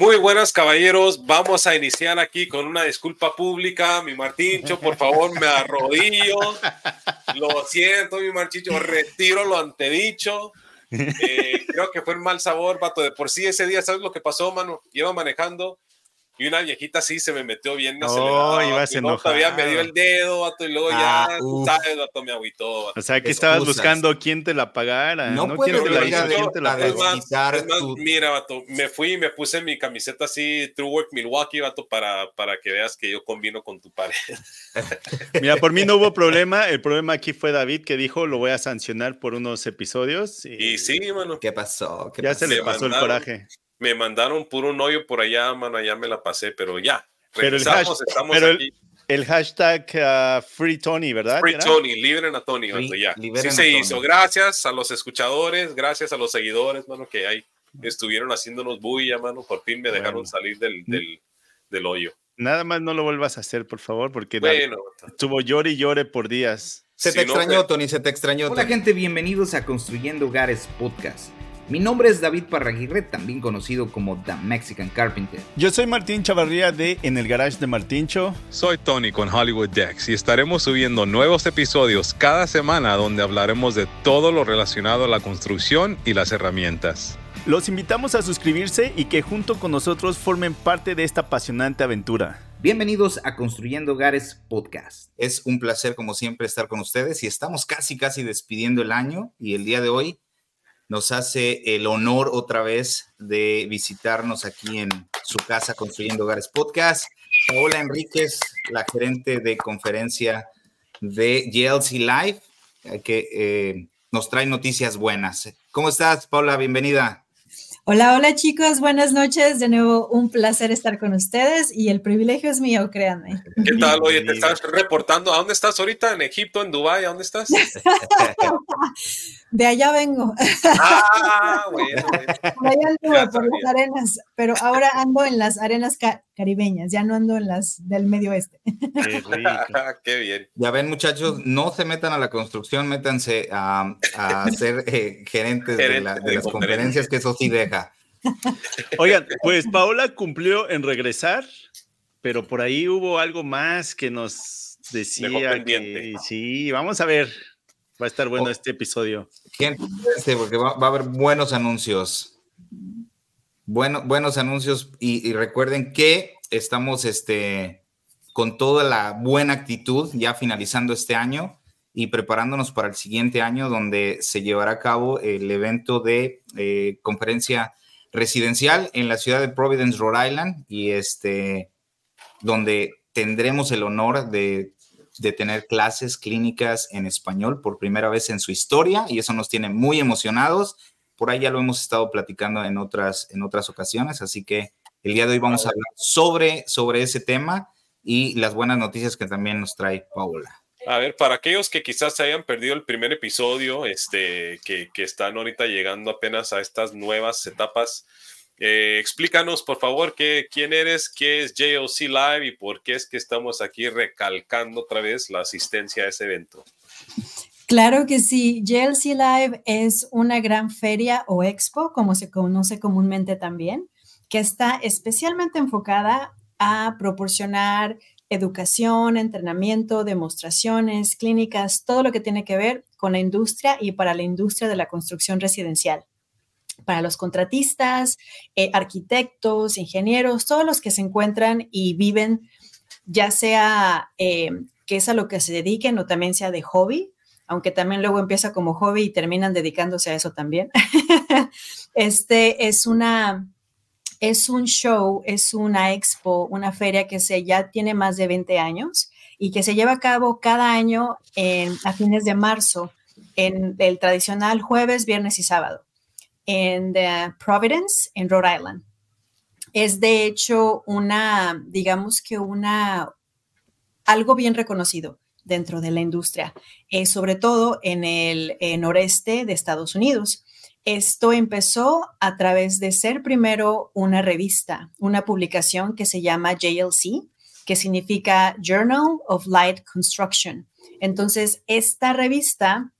Muy buenas, caballeros. Vamos a iniciar aquí con una disculpa pública. Mi Martincho, por favor, me arrodillo. Lo siento, mi Martincho, retiro lo antedicho. Eh, creo que fue un mal sabor, vato. De por sí ese día, ¿sabes lo que pasó, mano? Iba manejando y una viejita sí se me metió bien oh, ibas no, todavía me dio el dedo, vato, y luego ya, ah, sabes, vato, me agüitó. O sea, que estabas buscando quién te la pagara. No, ¿no? ¿Quién te la hizo? ¿Quién te la pagó? Mira, vato, me fui y me puse mi camiseta así, True Work Milwaukee, vato, para, para que veas que yo combino con tu pared. Mira, por mí no hubo problema. El problema aquí fue David que dijo, lo voy a sancionar por unos episodios. Y, sí, mano. ¿Qué pasó? ya se le pasó el coraje me mandaron puro un hoyo por allá, mano, ya me la pasé, pero ya. Pero el, estamos aquí. El, hashtag uh, Free Tony, ¿verdad? Free Tony, liberen a Tony, ya. Sí se hizo. Gracias a los escuchadores, gracias a los seguidores, mano, que ahí estuvieron haciéndonos bulla, mano. Por fin me dejaron salir del, del, del, hoyo. Nada más no lo vuelvas a hacer, por favor, porque bueno, estuvo llore y llore por días. Se te extrañó, Tony, se te extrañó. Hola, gente, bienvenidos a Construyendo Hogares Podcast. Mi nombre es David Parraguirre, también conocido como The Mexican Carpenter. Yo soy Martín Chavarría de En el Garage de Martíncho. Soy Tony con Hollywood Decks y estaremos subiendo nuevos episodios cada semana donde hablaremos de todo lo relacionado a la construcción y las herramientas. Los invitamos a suscribirse y que junto con nosotros formen parte de esta apasionante aventura. Bienvenidos a Construyendo Hogares Podcast. Es un placer como siempre estar con ustedes y estamos casi casi despidiendo el año y el día de hoy nos hace el honor otra vez de visitarnos aquí en su casa Construyendo Hogares Podcast. Paola Enríquez, la gerente de conferencia de GLC Live, eh, que eh, nos trae noticias buenas. ¿Cómo estás, Paula? Bienvenida. Hola, hola chicos, buenas noches. De nuevo, un placer estar con ustedes y el privilegio es mío, créanme. ¿Qué tal? Oye, te estás reportando. ¿A dónde estás ahorita? ¿En Egipto, en Dubái? ¿A dónde estás? De allá vengo. Ah, bueno. Por allá anduve, por las arenas, pero ahora ando en las arenas caribeñas, ya no ando en las del medio oeste. Qué, Qué bien. Ya ven, muchachos, no se metan a la construcción, métanse a, ser eh, gerentes de, las conferencias, que eso sí deja. Oigan, pues Paola cumplió en regresar, pero por ahí hubo algo más que nos decía que sí, vamos a ver, Va a estar bueno oh. este episodio. Gente, porque va, a haber buenos anuncios. Bueno, buenos anuncios y, recuerden que estamos este, con toda la buena actitud ya finalizando este año y preparándonos para el siguiente año donde se llevará a cabo el evento de eh, conferencia residencial en la ciudad de Providence, Rhode Island y este donde tendremos el honor de de tener clases clínicas en español por primera vez en su historia y eso nos tiene muy emocionados. Por ahí ya lo hemos estado platicando en otras, en otras ocasiones, así que el día de hoy vamos a hablar sobre, sobre ese tema y las buenas noticias que también nos trae Paula. A ver, para aquellos que quizás se hayan perdido el primer episodio, este, que, que están ahorita llegando apenas a estas nuevas etapas, eh, explícanos, por favor, qué, quién eres, qué es JOC Live y por qué es que estamos aquí recalcando otra vez la asistencia a ese evento. Claro que sí, JLC Live es una gran feria o expo, como se conoce comúnmente también, que está especialmente enfocada a proporcionar educación, entrenamiento, demostraciones, clínicas, todo lo que tiene que ver con la industria y para la industria de la construcción residencial para los contratistas, eh, arquitectos, ingenieros, todos los que se encuentran y viven, ya sea eh, que es a lo que se dediquen o también sea de hobby, aunque también luego empieza como hobby y terminan dedicándose a eso también. este es una, es un show, es una expo, una feria que se ya tiene más de 20 años y que se lleva a cabo cada año a fines de marzo en el tradicional jueves, viernes y sábado en Providence, en Rhode Island. Es de hecho una, digamos que una, algo bien reconocido dentro de la industria, eh, sobre todo en el noreste de Estados Unidos. Esto empezó a través de ser primero una revista, una publicación que se llama JLC, que significa Journal of Light Construction. Entonces, esta revista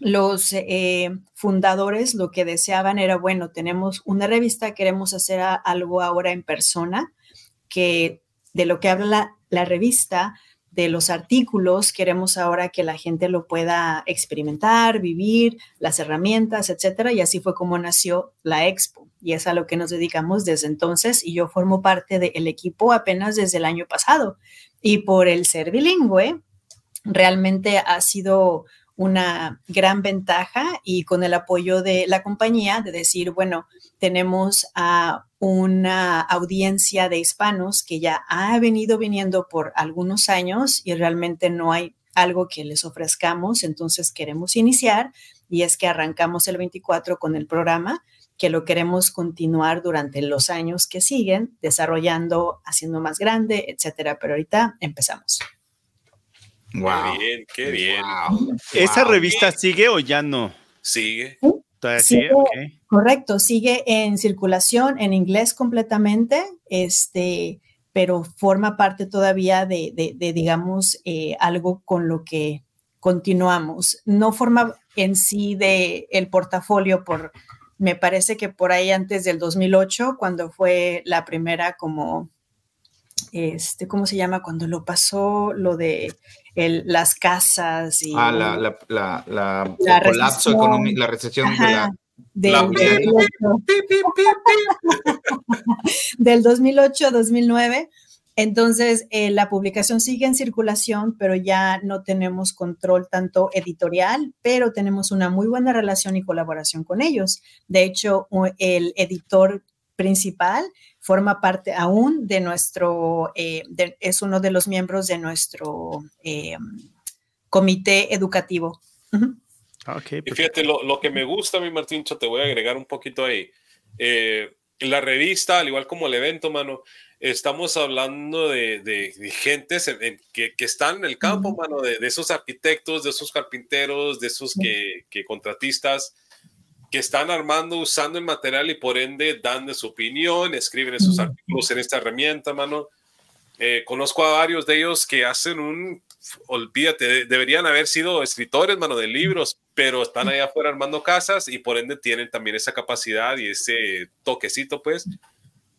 los eh, fundadores lo que deseaban era, bueno, tenemos una revista, queremos hacer algo ahora en persona, que de lo que habla la, revista, de los artículos, queremos ahora que la gente lo pueda experimentar, vivir, las herramientas, etcétera. Y así fue como nació la expo. Y es a lo que nos dedicamos desde entonces. Y yo formo parte del equipo apenas desde el año pasado. Y por el ser bilingüe, realmente ha sido una gran ventaja y con el apoyo de la compañía de decir, bueno, tenemos a una audiencia de hispanos que ya ha venido viniendo por algunos años y realmente no hay algo que les ofrezcamos, entonces queremos iniciar y es que arrancamos el 24 con el programa que lo queremos continuar durante los años que siguen, desarrollando, haciendo más grande, etcétera. Pero ahorita empezamos. Wow. Qué bien, qué bien. ¿Esa revista sigue o ya no? Sigue. sigue, Correcto, sigue en circulación en inglés completamente, este, pero forma parte todavía de, de, digamos, eh, algo con lo que continuamos. No forma en sí de el portafolio por, me parece que por ahí antes del 2008, cuando fue la primera como, este, ¿cómo se llama? Cuando lo pasó lo de las casas y... Ah, la, la, la, el colapso económico, la recesión de la... Del, 2008-2009. Entonces, eh, la publicación sigue en circulación, pero ya no tenemos control tanto editorial, pero tenemos una muy buena relación y colaboración con ellos. De hecho, el editor principal forma parte aún de nuestro, eh, es uno de los miembros de nuestro eh, comité educativo. y fíjate, lo, que me gusta a mí, Martíncho, te voy a agregar un poquito ahí. Eh, la revista, al igual como el evento, mano, estamos hablando de, de, gentes que, que, están en el campo, mano, de, esos arquitectos, de esos carpinteros, de esos que, que contratistas que están armando usando el material y por ende dan su opinión, escriben esos artículos en esta herramienta, mano. Eh, conozco a varios de ellos que hacen un, olvídate, deberían haber sido escritores, mano, de libros, pero están allá afuera armando casas y por ende tienen también esa capacidad y ese toquecito, pues,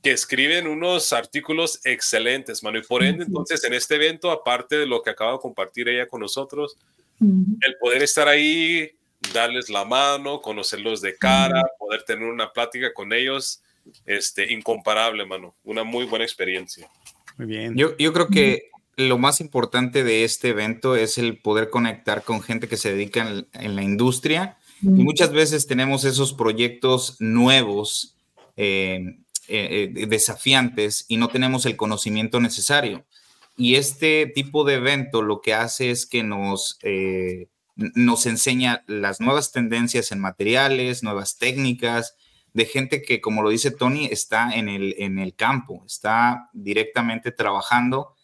que escriben unos artículos excelentes, mano. Y por ende, entonces, en este evento, aparte de lo que acaba de compartir ella con nosotros, el poder estar ahí darles la mano, conocerlos de cara, poder tener una plática con ellos, este, incomparable, mano. Una muy buena experiencia. Muy bien. Yo, yo creo que lo más importante de este evento es el poder conectar con gente que se dedica en, la industria. Y muchas veces tenemos esos proyectos nuevos, eh, eh, eh, desafiantes, y no tenemos el conocimiento necesario. Y este tipo de evento lo que hace es que nos nos enseña las nuevas tendencias en materiales, nuevas técnicas, de gente que, como lo dice Tony, está en el, en el campo, está directamente trabajando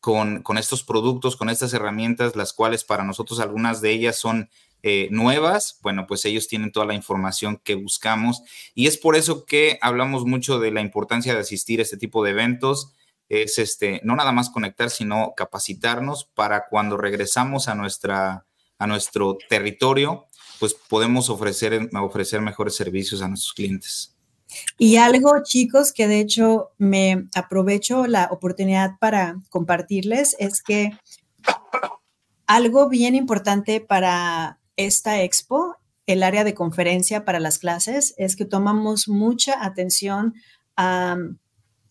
con, estos productos, con estas herramientas, las cuales para nosotros algunas de ellas son eh, nuevas, bueno, pues ellos tienen toda la información que buscamos. Y es por eso que hablamos mucho de la importancia de asistir a este tipo de eventos, es este, no nada más conectar, sino capacitarnos para cuando regresamos a nuestra a nuestro territorio, pues podemos ofrecer, ofrecer mejores servicios a nuestros clientes. Y algo, chicos, que de hecho me aprovecho la oportunidad para compartirles es que algo bien importante para esta expo, el área de conferencia para las clases, es que tomamos mucha atención a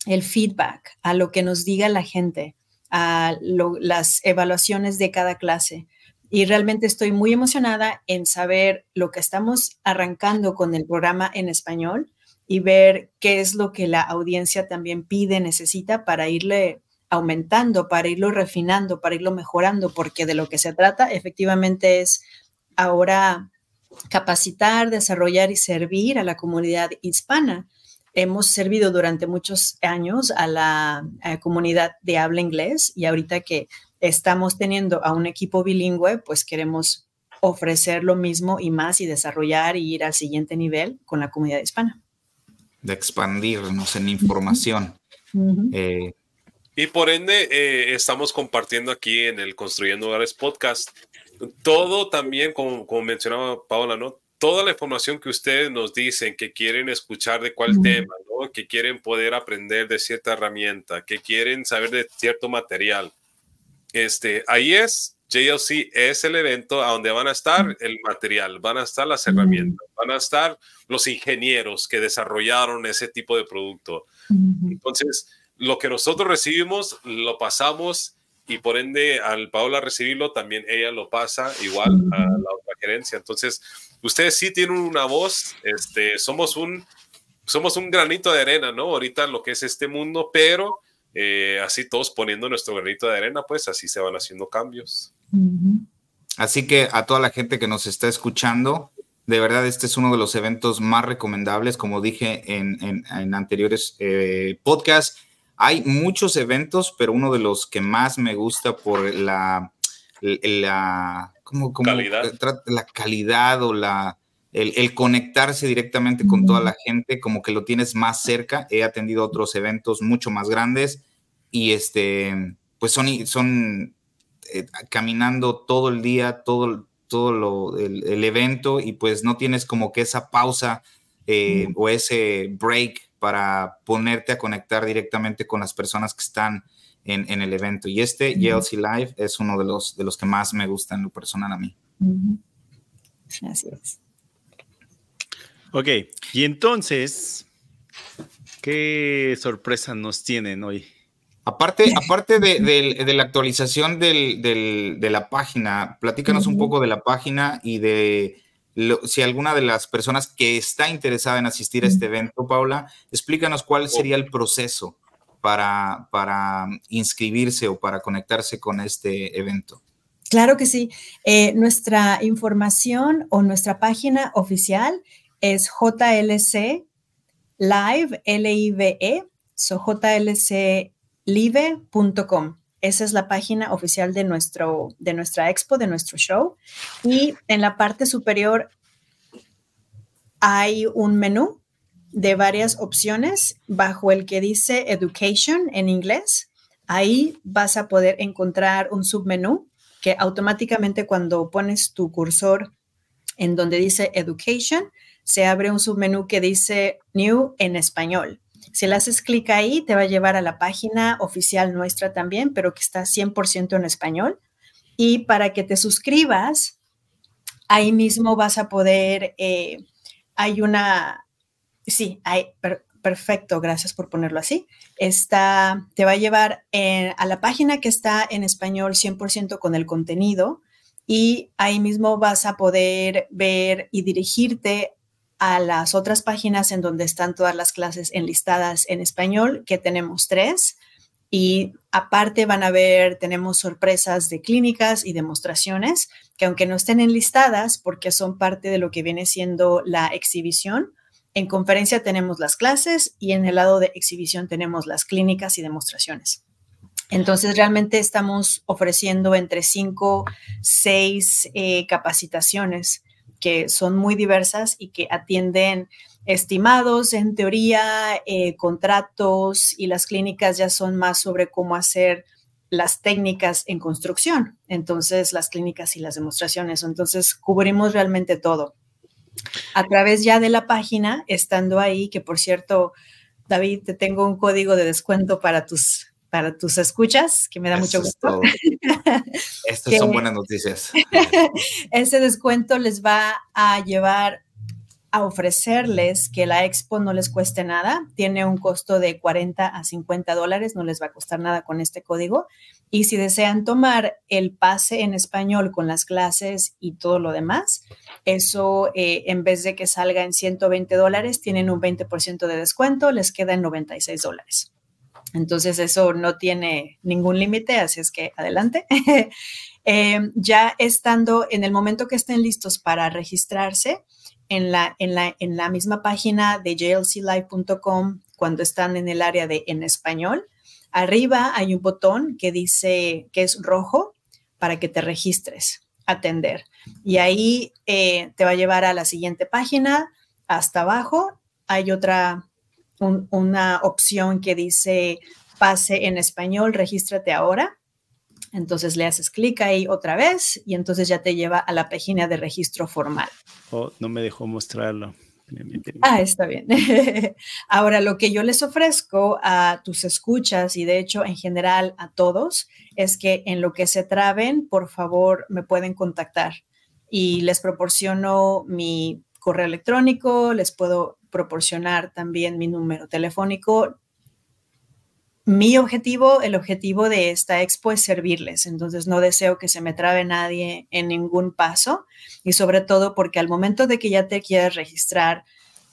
el feedback, a lo que nos diga la gente, a las evaluaciones de cada clase y realmente estoy muy emocionada en saber lo que estamos arrancando con el programa en español y ver qué es lo que la audiencia también pide, necesita para irle aumentando, para irlo refinando, para irlo mejorando, porque de lo que se trata efectivamente es ahora capacitar, desarrollar y servir a la comunidad hispana. Hemos servido durante muchos años a la comunidad de habla inglés y ahorita que estamos teniendo a un equipo bilingüe, pues queremos ofrecer lo mismo y más y desarrollar y ir al siguiente nivel con la comunidad hispana. De expandirnos en información. Eh, y por ende, eh, estamos compartiendo aquí en el Construyendo Hogares Podcast todo también, como, como mencionaba Paola, ¿no? Toda la información que ustedes nos dicen que quieren escuchar de cuál tema, ¿no? Que quieren poder aprender de cierta herramienta, que quieren saber de cierto material. Este, ahí es, JLC es el evento a donde van a estar el material, van a estar las herramientas, van a estar los ingenieros que desarrollaron ese tipo de producto. Entonces, lo que nosotros recibimos, lo pasamos y por ende al Paola recibirlo, también ella lo pasa igual a la otra gerencia. Entonces, ustedes sí tienen una voz, este, somos un, somos un granito de arena, ¿no? Ahorita en lo que es este mundo, pero eh, así todos poniendo nuestro granito de arena, pues así se van haciendo cambios. Así que a toda la gente que nos está escuchando, de verdad, este es uno de los eventos más recomendables, como dije en, en, anteriores eh, podcasts hay muchos eventos, pero uno de los que más me gusta por la, la, calidad. la calidad o la, el, conectarse directamente con toda la gente, como que lo tienes más cerca. He atendido otros eventos mucho más grandes y este, pues son, son eh, caminando todo el día, todo, todo lo, el, evento y pues no tienes como que esa pausa eh, o ese break para ponerte a conectar directamente con las personas que están en, el evento. Y este YLC Live es uno de los, de los que más me gusta en lo personal a mí. Así es. Ok, y entonces, ¿qué sorpresa nos tienen hoy? Aparte, aparte de, la actualización de la página, platícanos un poco de la página y de si alguna de las personas que está interesada en asistir a este evento, Paula, explícanos cuál sería el proceso para, para inscribirse o para conectarse con este evento. Claro que sí. Eh, nuestra información o nuestra página oficial es JLC Live, L-I-V-E, so jlclive.com. Esa es la página oficial de, nuestro, de nuestra expo, de nuestro show. Y en la parte superior hay un menú de varias opciones bajo el que dice Education en inglés. Ahí vas a poder encontrar un submenú que automáticamente cuando pones tu cursor en donde dice Education, se abre un submenú que dice New en español. Si le haces clic ahí, te va a llevar a la página oficial nuestra también, pero que está 100% en español. Y para que te suscribas, ahí mismo vas a poder, eh, hay una, sí, hay, perfecto, gracias por ponerlo así. Está, te va a llevar eh, a la página que está en español 100% con el contenido y ahí mismo vas a poder ver y dirigirte a las otras páginas en donde están todas las clases enlistadas en español, que tenemos tres. Y aparte van a ver, tenemos sorpresas de clínicas y demostraciones que aunque no estén enlistadas porque son parte de lo que viene siendo la exhibición, en conferencia tenemos las clases y en el lado de exhibición tenemos las clínicas y demostraciones. Entonces, realmente estamos ofreciendo entre cinco, seis eh, capacitaciones que son muy diversas y que atienden estimados, en teoría, eh, contratos y las clínicas ya son más sobre cómo hacer las técnicas en construcción, entonces las clínicas y las demostraciones, entonces cubrimos realmente todo. A través ya de la página, estando ahí, que por cierto, David, te tengo un código de descuento para tus para tus escuchas, que me da mucho gusto. Estas son buenas noticias. ese descuento les va a llevar a ofrecerles que la expo no les cueste nada. Tiene un costo de 40 a 50 dólares, no les va a costar nada con este código. Y si desean tomar el pase en español con las clases y todo lo demás, eso eh, en vez de que salga en 120 dólares, tienen un 20% de descuento, les queda en 96 dólares. Entonces eso no tiene ningún límite, así es que adelante. Em, ya estando en el momento que estén listos para registrarse en la, en la, en la misma página de jlclive.com, cuando están en el área de en español, arriba hay un botón que dice que es rojo para que te registres, atender. Y ahí eh, te va a llevar a la siguiente página. Hasta abajo hay otra una opción que dice pase en español, regístrate ahora. Entonces le haces clic ahí otra vez y entonces ya te lleva a la página de registro formal. Oh, no me dejó mostrarlo. Ah, está bien. Ahora, lo que yo les ofrezco a tus escuchas y de hecho en general a todos es que en lo que se traben, por favor, me pueden contactar y les proporciono mi correo electrónico, les puedo proporcionar también mi número telefónico. Mi objetivo, el objetivo de esta expo es servirles, entonces no deseo que se me trabe nadie en ningún paso y sobre todo porque al momento de que ya te quieras registrar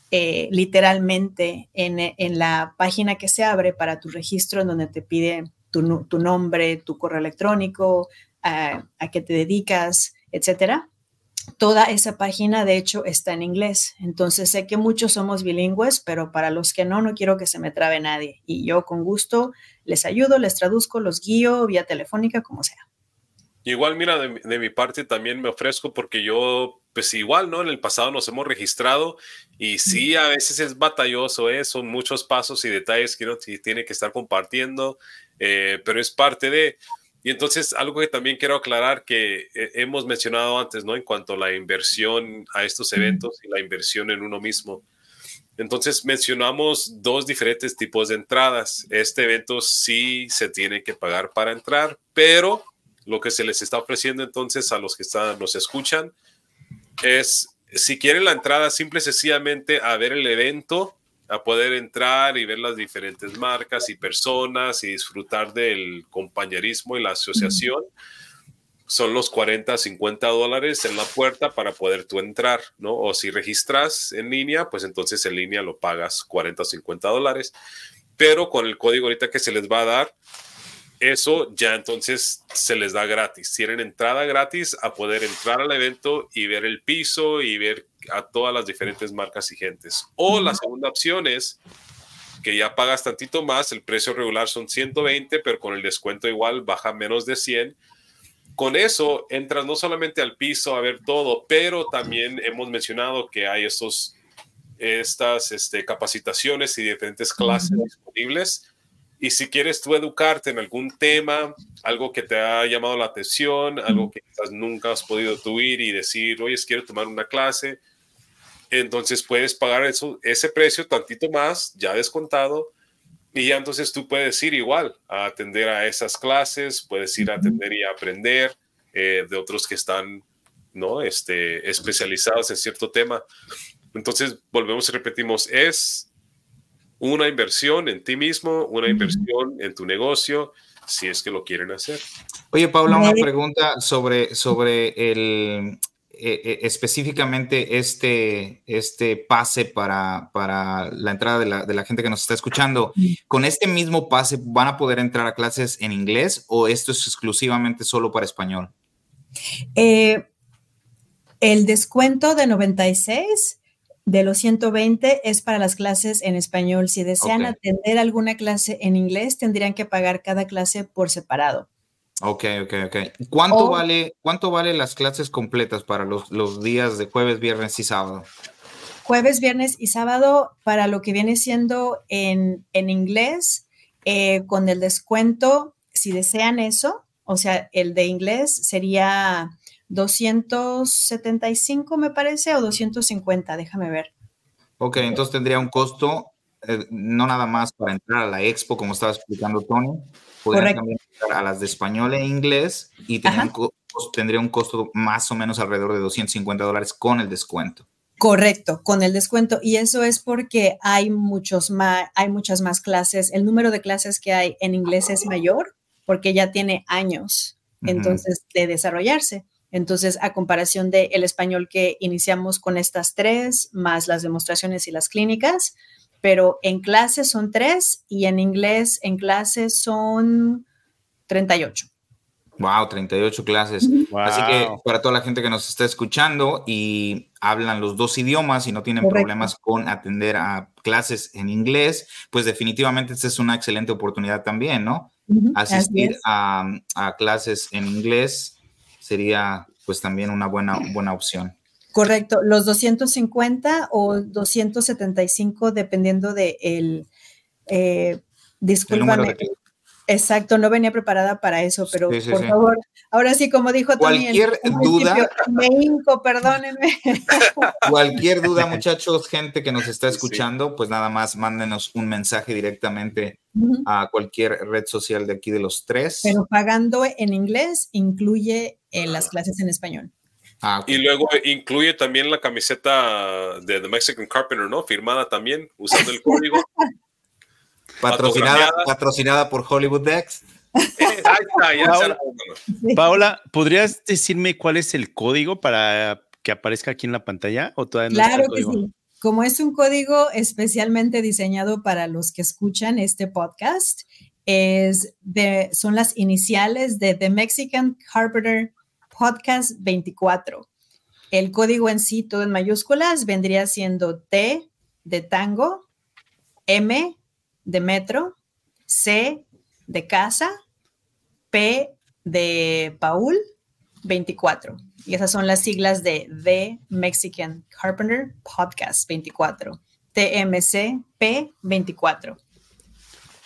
eh, literalmente en, la página que se abre para tu registro, en donde te pide tu, nombre, tu correo electrónico, a, a qué te dedicas, etcétera, toda esa página de hecho está en inglés. Entonces sé que muchos somos bilingües, pero para los que no, no quiero que se me trabe nadie. Y yo con gusto les ayudo, les traduzco, los guío vía telefónica, como sea. Igual, mira, de, mi parte también me ofrezco porque yo, pues igual, ¿no? En el pasado nos hemos registrado y sí, a veces es batalloso, ¿eh? Son muchos pasos y detalles que uno tiene que estar compartiendo, eh, pero es parte de... Y entonces, algo que también quiero aclarar que eh, hemos mencionado antes, ¿no? En cuanto a la inversión a estos eventos y la inversión en uno mismo. Entonces, mencionamos dos diferentes tipos de entradas. Este evento sí se tiene que pagar para entrar, pero lo que se les está ofreciendo entonces a los que están, nos escuchan es, si quieren la entrada, simple y sencillamente a ver el evento a poder entrar y ver las diferentes marcas y personas y disfrutar del compañerismo y la asociación. Son los 40, 50 dólares en la puerta para poder tú entrar, ¿no? O si registras en línea, pues entonces en línea lo pagas 40 o 50 dólares. Pero con el código ahorita que se les va a dar, eso ya entonces se les da gratis. Tienen entrada gratis a poder entrar al evento y ver el piso y ver a todas las diferentes marcas y gentes. O la segunda opción es que ya pagas tantito más, el precio regular son 120, pero con el descuento igual baja menos de 100. Con eso entras no solamente al piso a ver todo, pero también hemos mencionado que hay estos, estas este, capacitaciones y diferentes clases disponibles y si quieres tú educarte en algún tema, algo que te ha llamado la atención, algo que quizás nunca has podido tú ir y decir, oye, quiero tomar una clase, entonces puedes pagar eso, ese precio tantito más, ya descontado, y ya entonces tú puedes ir igual a atender a esas clases, puedes ir a atender y a aprender eh, de otros que están ¿no? este, especializados en cierto tema. Entonces, volvemos y repetimos, es una inversión en ti mismo, una inversión en tu negocio, si es que lo quieren hacer. Oye, Paula, una pregunta sobre, sobre el, eh, eh, específicamente este, este pase para, para la entrada de la, de la, gente que nos está escuchando. ¿Con este mismo pase van a poder entrar a clases en inglés o esto es exclusivamente solo para español? Eh, el descuento de 96 de los 120 es para las clases en español. Si desean atender alguna clase en inglés, tendrían que pagar cada clase por separado. Ok, ok, ok. ¿Cuánto, vale, ¿cuánto vale las clases completas para los, los, días de jueves, viernes y sábado? Jueves, viernes y sábado para lo que viene siendo en, en inglés, eh, con el descuento, si desean eso, o sea, el de inglés sería 275 me parece o 250, déjame ver. Ok, entonces tendría un costo, eh, no nada más para entrar a la expo, como estaba explicando Tony, podrían también entrar a las de español e inglés y tendría un costo más o menos alrededor de 250 dólares con el descuento. Correcto, con el descuento. Y eso es porque hay, muchos más, hay muchas más clases. El número de clases que hay en inglés es mayor porque ya tiene años, entonces, de desarrollarse. Entonces, a comparación del el español que iniciamos con estas tres, más las demostraciones y las clínicas, pero en clase son tres y en inglés en clase son 38. Wow, 38 clases. Así que para toda la gente que nos está escuchando y hablan los dos idiomas y no tienen problemas con atender a clases en inglés, pues definitivamente esta es una excelente oportunidad también, ¿no? Asistir a, a, clases en inglés sería pues también una buena, buena opción. Correcto, los 250 o 275 dependiendo de el, eh, Exacto, no venía preparada para eso, pero por favor, ahora sí, como dijo Tony, cualquier duda, me hinco, perdónenme. Cualquier duda, muchachos, gente que nos está escuchando, pues nada más mándenos un mensaje directamente a cualquier red social de aquí de los tres. Pero pagando en inglés incluye eh, las clases en español. Ah, y luego incluye también la camiseta de The Mexican Carpenter, ¿no? Firmada también, usando el código. Patrocinada, patrocinada por Hollywood Dex. Paola, ¿podrías decirme cuál es el código para que aparezca aquí en la pantalla? ¿O claro que sí. Como es un código especialmente diseñado para los que escuchan este podcast, es de, son las iniciales de The Mexican Carpenter Podcast 24. El código en sí, todo en mayúsculas, vendría siendo T de tango, M de metro, C de casa, P de Paul, 24. Y esas son las siglas de The Mexican Carpenter Podcast 24. TMC P24.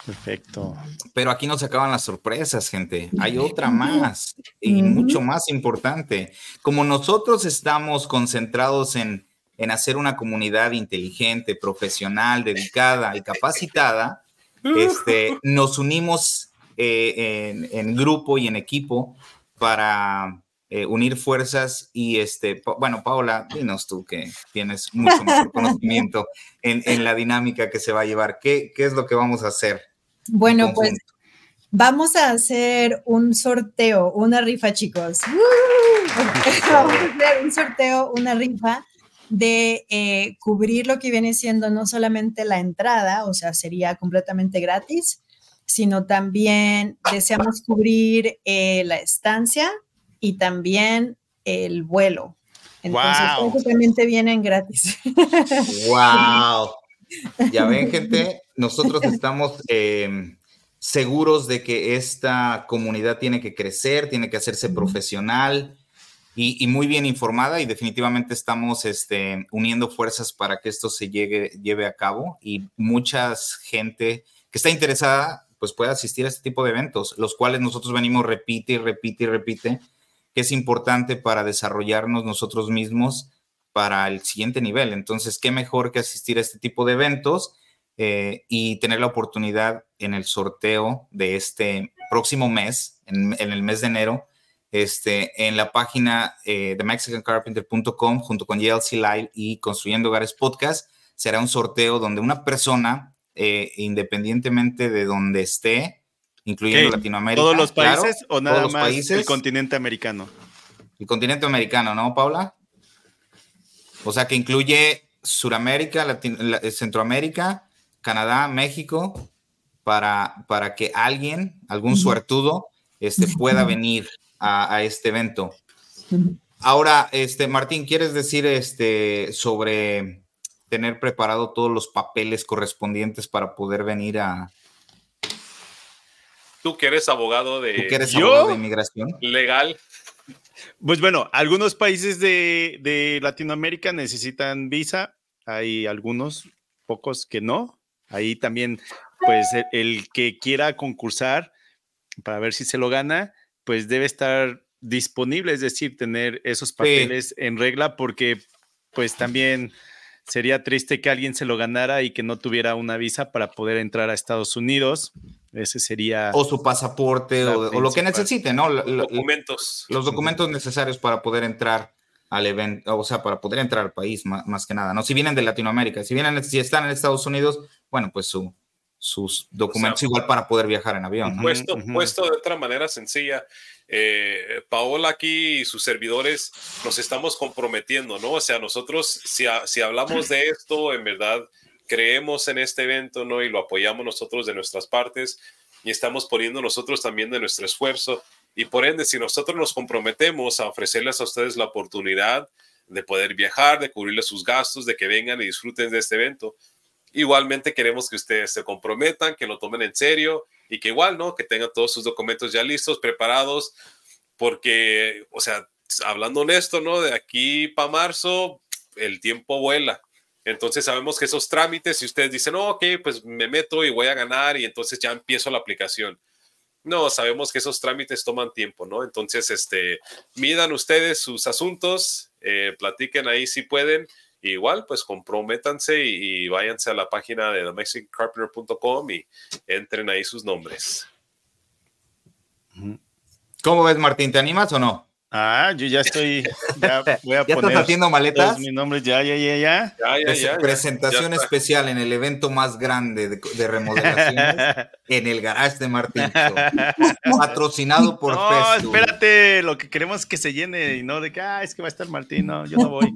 Perfecto. Pero aquí no se acaban las sorpresas, gente. Hay otra más y mucho más importante. Como nosotros estamos concentrados en en hacer una comunidad inteligente, profesional, dedicada y capacitada, este, nos unimos eh, en, grupo y en equipo para eh, unir fuerzas y este, bueno, Paola, dinos tú que tienes mucho mejor conocimiento en, la dinámica que se va a llevar. ¿Qué, ¿Qué, es lo que vamos a hacer? Bueno, pues vamos a hacer un sorteo, una rifa, chicos. vamos a hacer un sorteo, una rifa de eh, cubrir lo que viene siendo no solamente la entrada, o sea, sería completamente gratis, sino también deseamos cubrir eh, la estancia y también el vuelo. Entonces, también te vienen gratis. ¡Wow! Ya ven, gente, nosotros estamos em, seguros de que esta comunidad tiene que crecer, tiene que hacerse profesional, y, muy bien informada y definitivamente estamos este, uniendo fuerzas para que esto se llegue, lleve a cabo y mucha gente que está interesada pues puede asistir a este tipo de eventos, los cuales nosotros venimos repite y repite y repite, que es importante para desarrollarnos nosotros mismos para el siguiente nivel. Entonces, ¿qué mejor que asistir a este tipo de eventos eh, y tener la oportunidad en el sorteo de este próximo mes, en el mes de enero, este, en la página eh, de mexicancarpenter.com junto con JLC Live y Construyendo Hogares Podcast. Será un sorteo donde una persona, eh, independientemente de donde esté, incluyendo Latinoamérica. ¿Todos los países o nada más el continente americano? El continente americano, ¿no, Paula? O sea, que incluye Suramérica, Centroamérica, Canadá, México, para, para que alguien, algún suertudo, este, pueda venir a, este evento. Ahora, este, Martín, ¿quieres decir este, sobre tener preparado todos los papeles correspondientes para poder venir a... Tú que eres abogado de... ¿Tú que eres abogado de inmigración? Legal. Pues bueno, algunos países de, de Latinoamérica necesitan visa, hay algunos, pocos que no. Ahí también, pues el que quiera concursar para ver si se lo gana, pues debe estar disponible, es decir, tener esos papeles en regla, porque pues también sería triste que alguien se lo ganara y que no tuviera una visa para poder entrar a Estados Unidos. Ese sería. O su pasaporte o, lo que necesite, ¿no? Los documentos. Los documentos necesarios para poder entrar al evento, o sea, para poder entrar al país, más, que nada, ¿no? Si vienen de Latinoamérica, si vienen, si están en Estados Unidos, bueno, pues su, sus documentos igual para poder viajar en avión. Puesto, puesto de otra manera sencilla, eh, Paola aquí y sus servidores nos estamos comprometiendo, ¿no? O sea, nosotros si, si hablamos de esto, en verdad creemos en este evento, ¿no? Y lo apoyamos nosotros de nuestras partes y estamos poniendo nosotros también de nuestro esfuerzo. Y por ende, si nosotros nos comprometemos a ofrecerles a ustedes la oportunidad de poder viajar, de cubrirles sus gastos, de que vengan y disfruten de este evento, Igualmente queremos que ustedes se comprometan, que lo tomen en serio y que igual, ¿no? Que tengan todos sus documentos ya listos, preparados, porque, o sea, hablando honesto, ¿no? De aquí para marzo, el tiempo vuela. Entonces sabemos que esos trámites, si ustedes dicen, ok, pues me meto y voy a ganar y entonces ya empiezo la aplicación. No, sabemos que esos trámites toman tiempo, ¿no? Entonces, este, midan ustedes sus asuntos, eh, platiquen ahí si pueden. Igual, pues comprométanse y, váyanse a la página de themexicancarpenter.com y entren ahí sus nombres. ¿Cómo ves, Martín? ¿Te animas o no? Ah, yo ya estoy, ya voy a ¿Ya estás haciendo maletas? Mi nombre, ya, ya, ya, ya. ya, ya, presentación especial en el evento más grande de, de remodelaciones en el garage de Martín. patrocinado por No, espérate, lo que queremos es que se llene y no de que, ah, es que va a estar Martín, no, yo no voy.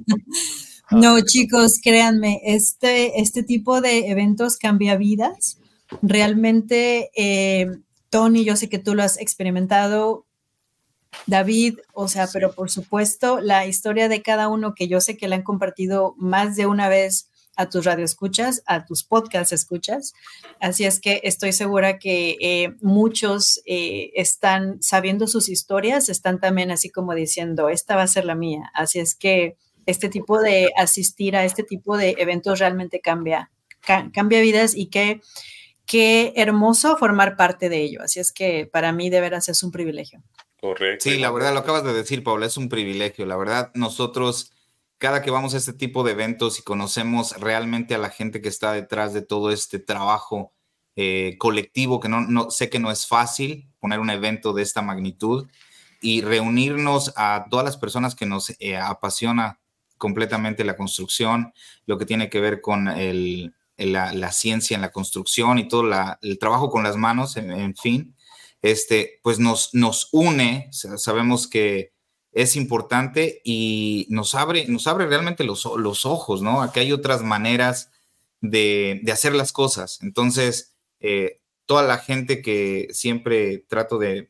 No, chicos, créanme, este, este tipo de eventos cambia vidas. Realmente, eh, Tony, yo sé que tú lo has experimentado, David, o sea, pero por supuesto, la historia de cada uno que yo sé que le han compartido más de una vez a tus radioescuchas, a tus podcast escuchas. Así es que estoy segura que eh, muchos eh, están sabiendo sus historias, están también así como diciendo, esta va a ser la mía. Así es que este tipo de asistir a este tipo de eventos realmente cambia, cambia vidas y qué, qué hermoso formar parte de ello. Así es que para mí de veras es un privilegio. Correcto. Sí, la verdad, lo acabas de decir, Paula, es un privilegio. La verdad, nosotros, cada que vamos a este tipo de eventos y conocemos realmente a la gente que está detrás de todo este trabajo eh, colectivo, que no, no sé que no es fácil poner un evento de esta magnitud y reunirnos a todas las personas que nos eh, apasiona completamente la construcción, lo que tiene que ver con la, ciencia en la construcción y todo el trabajo con las manos, en fin este, pues nos, nos une, sabemos que es importante y nos abre, nos abre realmente los, los ojos, ¿no? Aquí hay otras maneras de, de hacer las cosas. Entonces, eh, toda la gente que siempre trato de,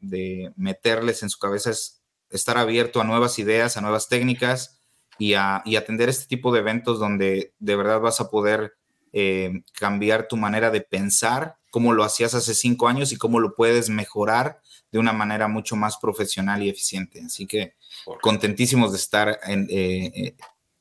meterles en su cabeza es estar abierto a nuevas ideas, a nuevas técnicas y a y atender este tipo de eventos donde de verdad vas a poder eh, cambiar tu manera de pensar cómo lo hacías hace cinco años y cómo lo puedes mejorar de una manera mucho más profesional y eficiente. Así que contentísimos de estar en, eh, eh,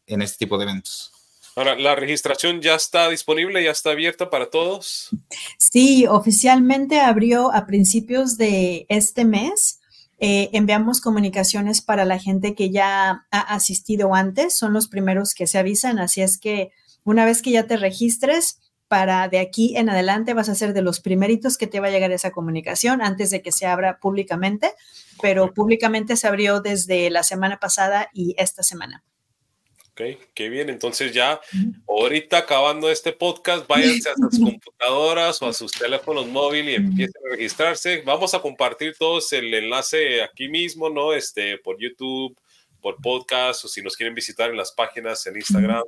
en este tipo de eventos. Ahora, ¿la registración ya está disponible, ya está abierta para todos? Sí, oficialmente abrió a principios de este mes. Eh, enviamos comunicaciones para la gente que ya ha asistido antes, son los primeros que se avisan, así es que una vez que ya te registres, para de aquí en adelante vas a ser de los primeritos que te va a llegar esa comunicación antes de que se abra públicamente, pero públicamente se abrió desde la semana pasada y esta semana. Ok, qué bien. Entonces ya ahorita acabando este podcast, váyanse a sus computadoras o a sus teléfonos móviles y empiecen a registrarse. Vamos a compartir todos el enlace aquí mismo, ¿no? Este, por YouTube, por podcast o si nos quieren visitar en las páginas en Instagram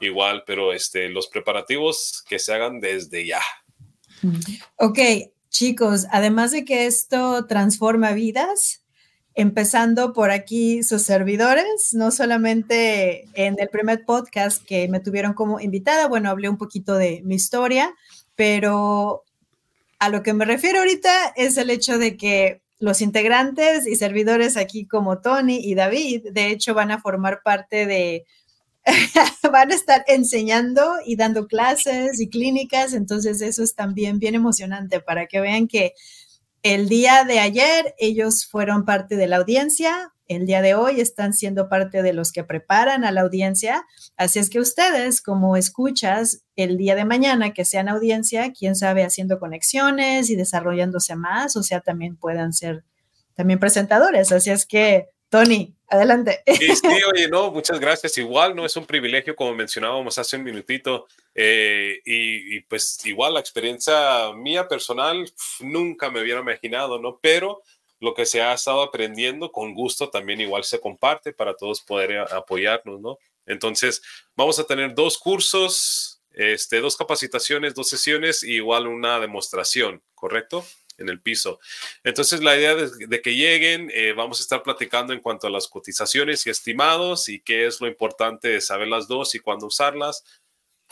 igual, pero este, los preparativos que se hagan desde ya. Ok, chicos, además de que esto transforma vidas, empezando por aquí sus servidores, no solamente en el primer podcast que me tuvieron como invitada, bueno, hablé un poquito de mi historia, pero a lo que me refiero ahorita es el hecho de que los integrantes y servidores aquí como Tony y David, de hecho, van a formar parte de van a estar enseñando y dando clases y clínicas, entonces eso es también bien emocionante para que vean que el día de ayer ellos fueron parte de la audiencia, el día de hoy están siendo parte de los que preparan a la audiencia, así es que ustedes como escuchas el día de mañana que sean audiencia, quién sabe haciendo conexiones y desarrollándose más, o sea, también puedan ser también presentadores, así es que Tony, adelante. Sí, sí, oye, no, muchas gracias. Igual, no es un privilegio, como mencionábamos hace un minutito. Eh, y, pues igual la experiencia mía personal nunca me hubiera imaginado, ¿no? Pero lo que se ha estado aprendiendo con gusto también igual se comparte para todos poder apoyarnos, ¿no? Entonces, vamos a tener dos cursos, este, dos capacitaciones, dos sesiones y igual una demostración, ¿correcto? En el piso. Entonces, la idea de, que lleguen, eh, vamos a estar platicando en cuanto a las cotizaciones y estimados y qué es lo importante de saber las dos y cuándo usarlas.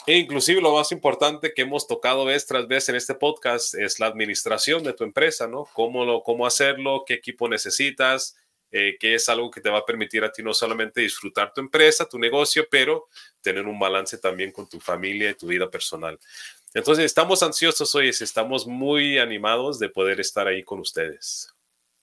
E inclusive lo más importante que hemos tocado vez tras vez en este podcast es la administración de tu empresa, ¿no? Cómo, lo, cómo hacerlo, qué equipo necesitas, eh, que es algo que te va a permitir a ti no solamente disfrutar tu empresa, tu negocio, pero tener un balance también con tu familia y tu vida personal. Entonces estamos ansiosos hoy, estamos muy animados de poder estar ahí con ustedes.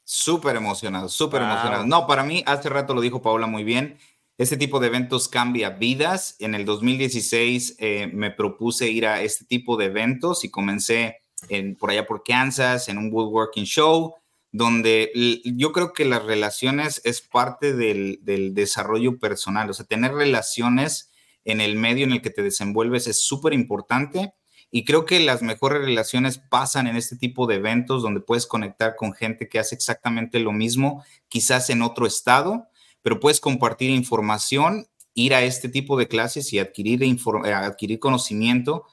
Súper emocionado, súper emocionado. No, para mí, hace rato lo dijo Paula muy bien, este tipo de eventos cambia vidas. En el 2016 eh, me propuse ir a este tipo de eventos y comencé en, por allá por Kansas, en un woodworking show, donde yo creo que las relaciones es parte del, del desarrollo personal. O sea, tener relaciones en el medio en el que te desenvuelves es súper importante. Y creo que las mejores relaciones pasan en este tipo de eventos donde puedes conectar con gente que hace exactamente lo mismo, quizás en otro estado, pero puedes compartir información, ir a este tipo de clases y adquirir, eh, adquirir conocimiento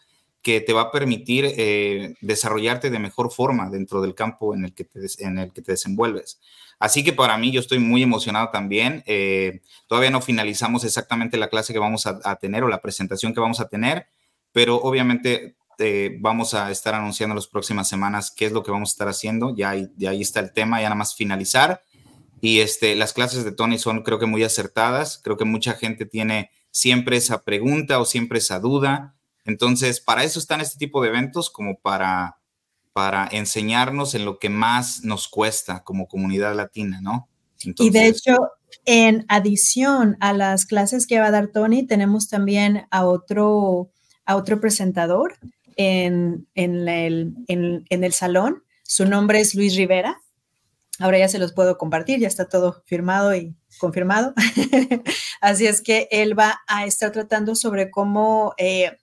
que te va a permitir eh, desarrollarte de mejor forma dentro del campo en el, que te, en el que te desenvuelves. Así que para mí yo estoy muy emocionado también. Eh, todavía no finalizamos exactamente la clase que vamos a, tener o la presentación que vamos a tener, pero obviamente vamos a estar anunciando las próximas semanas qué es lo que vamos a estar haciendo. Ya ahí, ya ahí está el tema, ya nada más finalizar. Y este, las clases de Tony son creo que muy acertadas. Creo que mucha gente tiene siempre esa pregunta o siempre esa duda. Entonces, para eso están este tipo de eventos, como para, para enseñarnos en lo que más nos cuesta como comunidad latina, ¿no? y de hecho, en adición a las clases que va a dar Tony, tenemos también a otro, a otro presentador en, en, el, en, el salón. Su nombre es Luis Rivera Ahora ya se los puedo compartir, ya está todo firmado y confirmado. Así es que él va a estar tratando sobre cómo eh,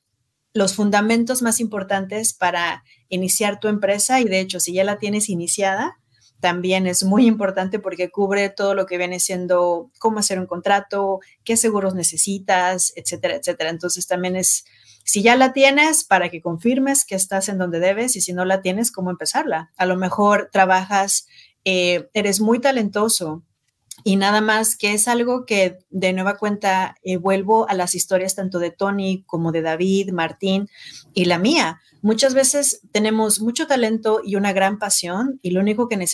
los fundamentos más importantes para iniciar tu empresa y de hecho si ya la tienes iniciada, también es muy importante porque cubre todo lo que viene siendo cómo hacer un contrato, qué seguros necesitas, etcétera, etcétera. Entonces también es, si ya la tienes, para que confirmes que estás en donde debes y si no la tienes, cómo empezarla. A lo mejor trabajas eh, eres muy talentoso y nada más que es algo que de nueva cuenta eh, vuelvo a las historias tanto de Tony como de David, Martín y la mía. Muchas veces tenemos mucho talento y una gran pasión y lo único que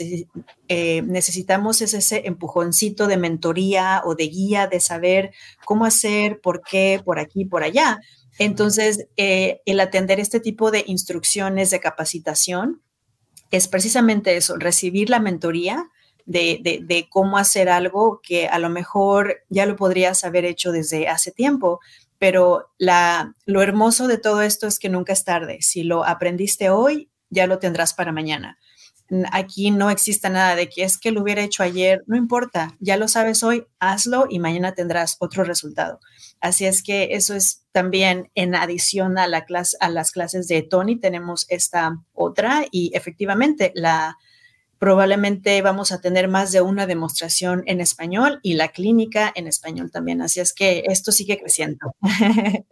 eh, necesitamos es ese empujoncito de mentoría o de guía de saber cómo hacer, por qué, por aquí, por allá. Entonces, el atender este tipo de instrucciones de capacitación es precisamente eso, recibir la mentoría de, cómo hacer algo que a lo mejor ya lo podrías haber hecho desde hace tiempo, pero la, lo hermoso de todo esto es que nunca es tarde. Si lo aprendiste hoy, ya lo tendrás para mañana. Aquí no existe nada de que es que lo hubiera hecho ayer, no importa, ya lo sabes hoy, hazlo y mañana tendrás otro resultado. Así es que eso es también en adición a, la clase, a las clases de Tony, tenemos esta otra y efectivamente la, probablemente vamos a tener más de una demostración en español y la clínica en español también. Así es que esto sigue creciendo.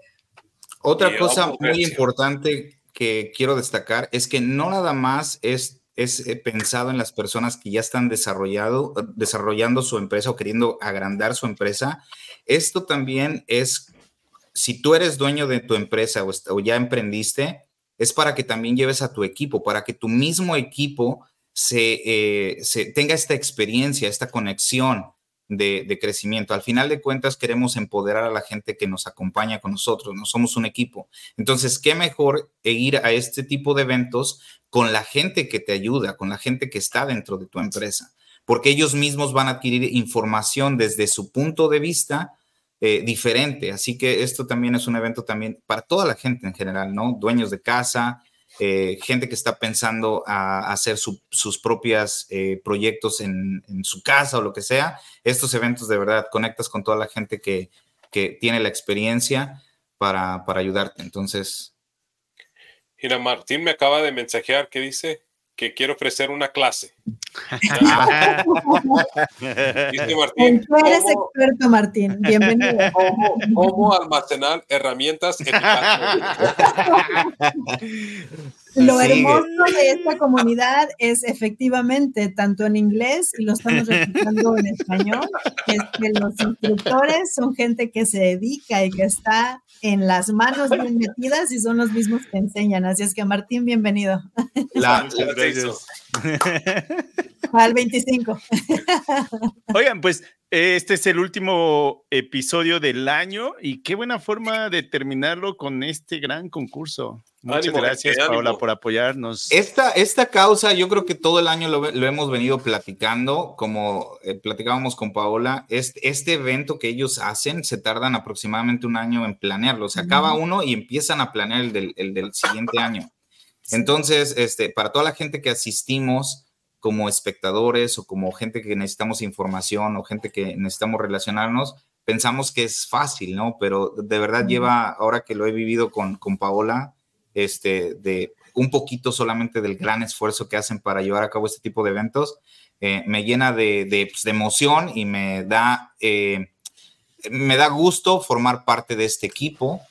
Otra cosa muy importante que quiero destacar es que no nada más es es eh, pensado en las personas que ya están desarrollado, desarrollando su empresa o queriendo agrandar su empresa. Esto también es, si tú eres dueño de tu empresa o, ya emprendiste, es para que también lleves a tu equipo, para que tu mismo equipo se, eh, se tenga esta experiencia, esta conexión de, crecimiento. Al final de cuentas, queremos empoderar a la gente que nos acompaña con nosotros, no somos un equipo. Entonces, qué mejor ir a este tipo de eventos con la gente que te ayuda, con la gente que está dentro de tu empresa, porque ellos mismos van a adquirir información desde su punto de vista. Eh, diferente, así que esto también es un evento también para toda la gente en general, ¿no? Dueños de casa, eh, gente que está pensando a, hacer sus propios eh, proyectos en, su casa o lo que sea. Estos eventos de verdad conectas con toda la gente que, tiene la experiencia para, para ayudarte. Entonces. Mira, Martín me acaba de mensajear que dice que quiero ofrecer una clase. Dice Martín. Tú eres experto, Martín. Bienvenido. ¿Cómo, almacenar herramientas Lo hermoso de esta comunidad es efectivamente, tanto en inglés y lo estamos repitiendo en español, es que los instructores son gente que se dedica y que está en las manos bien metidas y son los mismos que enseñan. Así es que Martín, bienvenido. La, Al 25. Oigan, pues este es el último episodio del año y qué buena forma de terminarlo con este gran concurso. Muchas gracias, Paola, por apoyarnos. Esta, esta causa, yo creo que todo el año lo, hemos venido platicando, como eh, platicábamos con Paola. Este, este evento que ellos hacen se tardan aproximadamente un año en planearlo. Se acaba uno y empiezan a planear el del, el del siguiente año. Entonces, este, para toda la gente que asistimos como espectadores o como gente que necesitamos información o gente que necesitamos relacionarnos, pensamos que es fácil, ¿no? Pero de verdad lleva, ahora que lo he vivido con, con Paola, este, de un poquito solamente del gran esfuerzo que hacen para llevar a cabo este tipo de eventos, eh, me llena de, de, pues, emoción y me da, eh, me da gusto formar parte de este equipo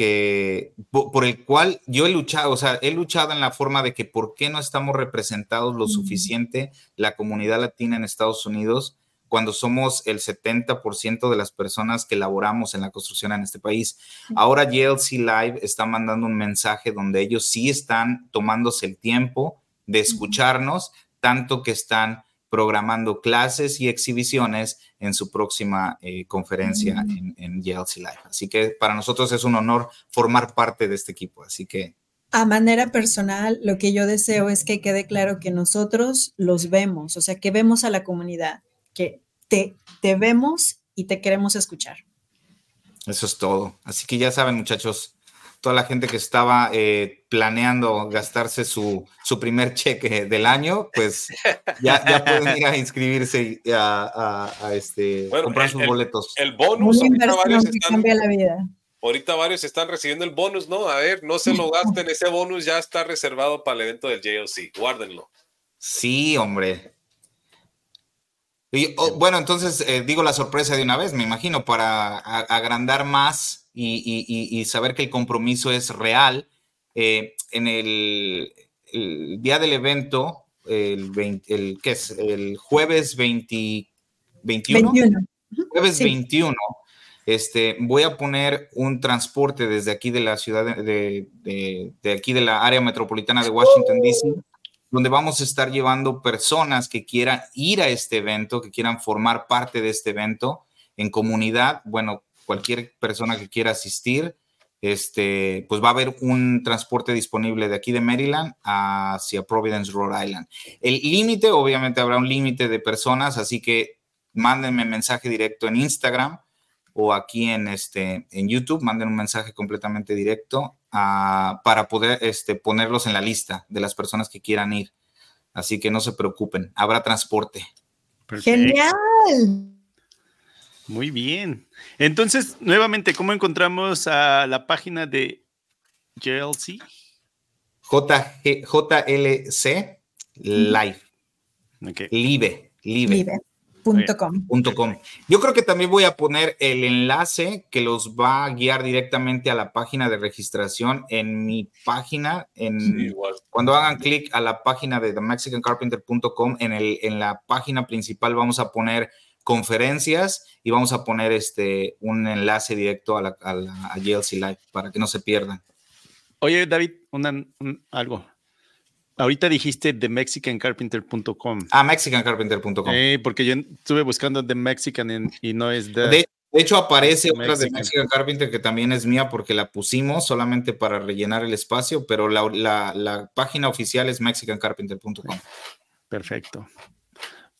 que, por, el cual yo he luchado, o sea, he luchado en la forma de que por qué no estamos representados lo suficiente la comunidad latina en Estados Unidos cuando somos el 70% de las personas que laboramos en la construcción en este país. Ahora GLC Live está mandando un mensaje donde ellos sí están tomándose el tiempo de escucharnos, tanto que están programando clases y exhibiciones en su próxima eh, conferencia en, en GLC Live. Así que para nosotros es un honor formar parte de este equipo. Así que a manera personal, lo que yo deseo es que quede claro que nosotros los vemos, o sea, que vemos a la comunidad que te, te vemos y te queremos escuchar. Eso es todo. Así que ya saben, muchachos, toda la gente que estaba eh, planeando gastarse su, su, primer cheque del año, pues ya, ya pueden ir a inscribirse y a, a, este, comprar sus boletos. El bonus, ahorita varios, están, la vida. ahorita varios están recibiendo el bonus, ¿no? A ver, no se lo gasten, ese bonus ya está reservado para el evento del JOC, guárdenlo. Sí, hombre. Y, oh, bueno, entonces eh, digo la sorpresa de una vez, me imagino, para agrandar más y, saber que el compromiso es real. Eh, en el, día del evento, el, el, ¿qué es? El jueves 20, 21, jueves 21, este, voy a poner un transporte desde aquí de la ciudad, de, de, de aquí de la área metropolitana de Washington, D.C donde vamos a estar llevando personas que quieran ir a este evento, que quieran formar parte de este evento en comunidad. Bueno, cualquier persona que quiera asistir, este, pues va a haber un transporte disponible de aquí de Maryland hacia Providence, Rhode Island. El límite, obviamente habrá un límite de personas, así que mándenme mensaje directo en Instagram o aquí en, este, en YouTube, manden un mensaje completamente directo ah, para poder este, ponerlos en la lista de las personas que quieran ir. Así que no se preocupen, habrá transporte. Genial. Muy bien. Entonces, nuevamente, ¿cómo encontramos a la página de JLC? JLC Live. Live. Live. Com. Yo creo que también voy a poner el enlace que los va a guiar directamente a la página de registración en mi página. En, cuando hagan clic a la página de themexicancarpenter.com, en, el, en la página principal vamos a poner conferencias y vamos a poner este, un enlace directo a, la, a, Live para que no se pierdan. Oye, David, algo. Ahorita dijiste themexicancarpenter.com. Ah, mexicancarpenter.com. Eh, porque yo estuve buscando The Mexican y no es de. De, hecho, aparece otra de Mexican Carpenter que también es mía porque la pusimos solamente para rellenar el espacio, pero la, página oficial es mexicancarpenter.com. Perfecto.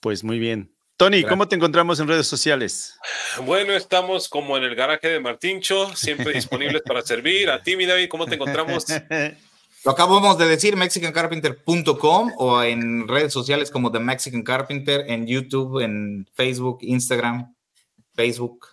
Pues muy bien. Tony, ¿cómo te encontramos en redes sociales? Bueno, estamos como en el garaje de Martincho, siempre disponibles para servir. A ti, mi David, ¿cómo te encontramos? Lo acabamos de decir, mexicancarpenter.com o en redes sociales como The Mexican Carpenter, en YouTube, en Facebook, Instagram, Facebook.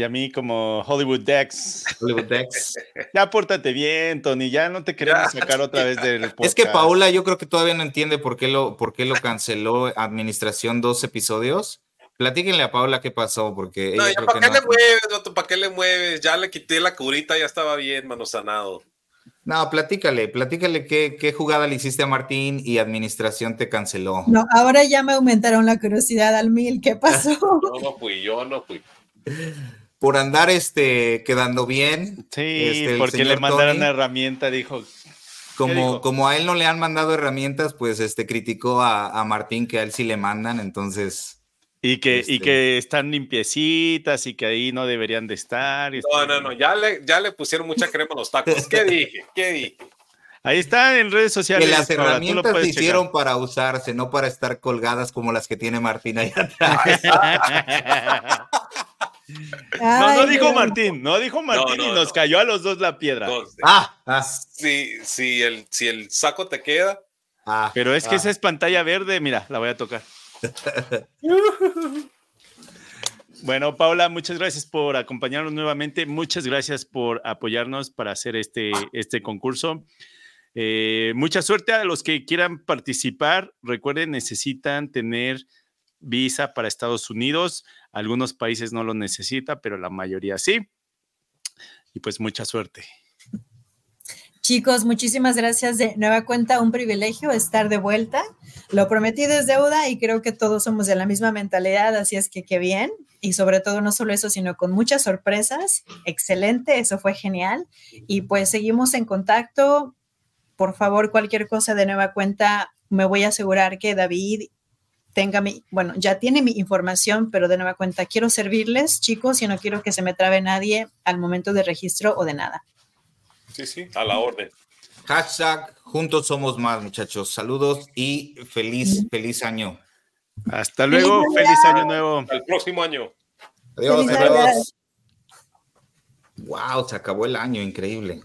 Y a mí como Hollywood Dex. Hollywood Dex. ya pórtate bien, Tony, ya no te queremos sacar otra vez del podcast. Es que Paula yo creo que todavía no entiende por qué lo, por qué lo canceló Administración dos episodios. Platíquenle a Paula qué pasó, porque... No, ya ¿para qué le mueves, ¿Para qué le mueves? Ya le quité la curita, ya estaba bien, mano sanado. No, platícale, platícale qué, jugada le hiciste a Martín y administración te canceló. No, ahora ya me aumentaron la curiosidad al mil. ¿Qué pasó? yo no fui, yo no fui. Por andar este, quedando bien. Sí, este, porque le mandaron una herramienta, dijo. Como, como a él no le han mandado herramientas, pues este criticó a, a Martín que a él sí le mandan, entonces Y que, y este que están limpiecitas y que ahí no deberían de estar. No, no, no, ya le, ya le pusieron mucha crema a los tacos. ¿Qué dije? ¿Qué dije? Ahí están en redes sociales. Que las herramientas se hicieron para usarse, no para estar colgadas como las que tiene Martín ahí atrás. no, no dijo Martín, no dijo Martín y nos cayó a los dos la piedra. ah, ah. Si, si, el, si el saco te queda. Ah, Pero es que ah. esa es pantalla verde, mira, la voy a tocar. Bueno, Paula, muchas gracias por acompañarnos nuevamente. Muchas gracias por apoyarnos para hacer este, este concurso. Eh, mucha suerte a los que quieran participar. Recuerden, necesitan tener visa para Estados Unidos. Algunos países no lo necesitan, pero la mayoría sí. Y pues mucha suerte. Chicos, muchísimas gracias de nueva cuenta, un privilegio estar de vuelta. Lo prometido es deuda y creo que todos somos de la misma mentalidad, así es que qué bien. Y sobre todo no solo eso, sino con muchas sorpresas. Excelente, eso fue genial. Y pues seguimos en contacto. Por favor, cualquier cosa de nueva cuenta, me voy a asegurar que David tenga mi, bueno, ya tiene mi información, pero de nueva cuenta quiero servirles, chicos, y no quiero que se me trabe nadie al momento de registro o de nada. Sí, sí, a la orden. Hashtag Juntos Somos Más, muchachos. Saludos y feliz, feliz año. Hasta luego, feliz año, nuevo. El próximo año. Adiós, adiós. Wow, se acabó el año, increíble.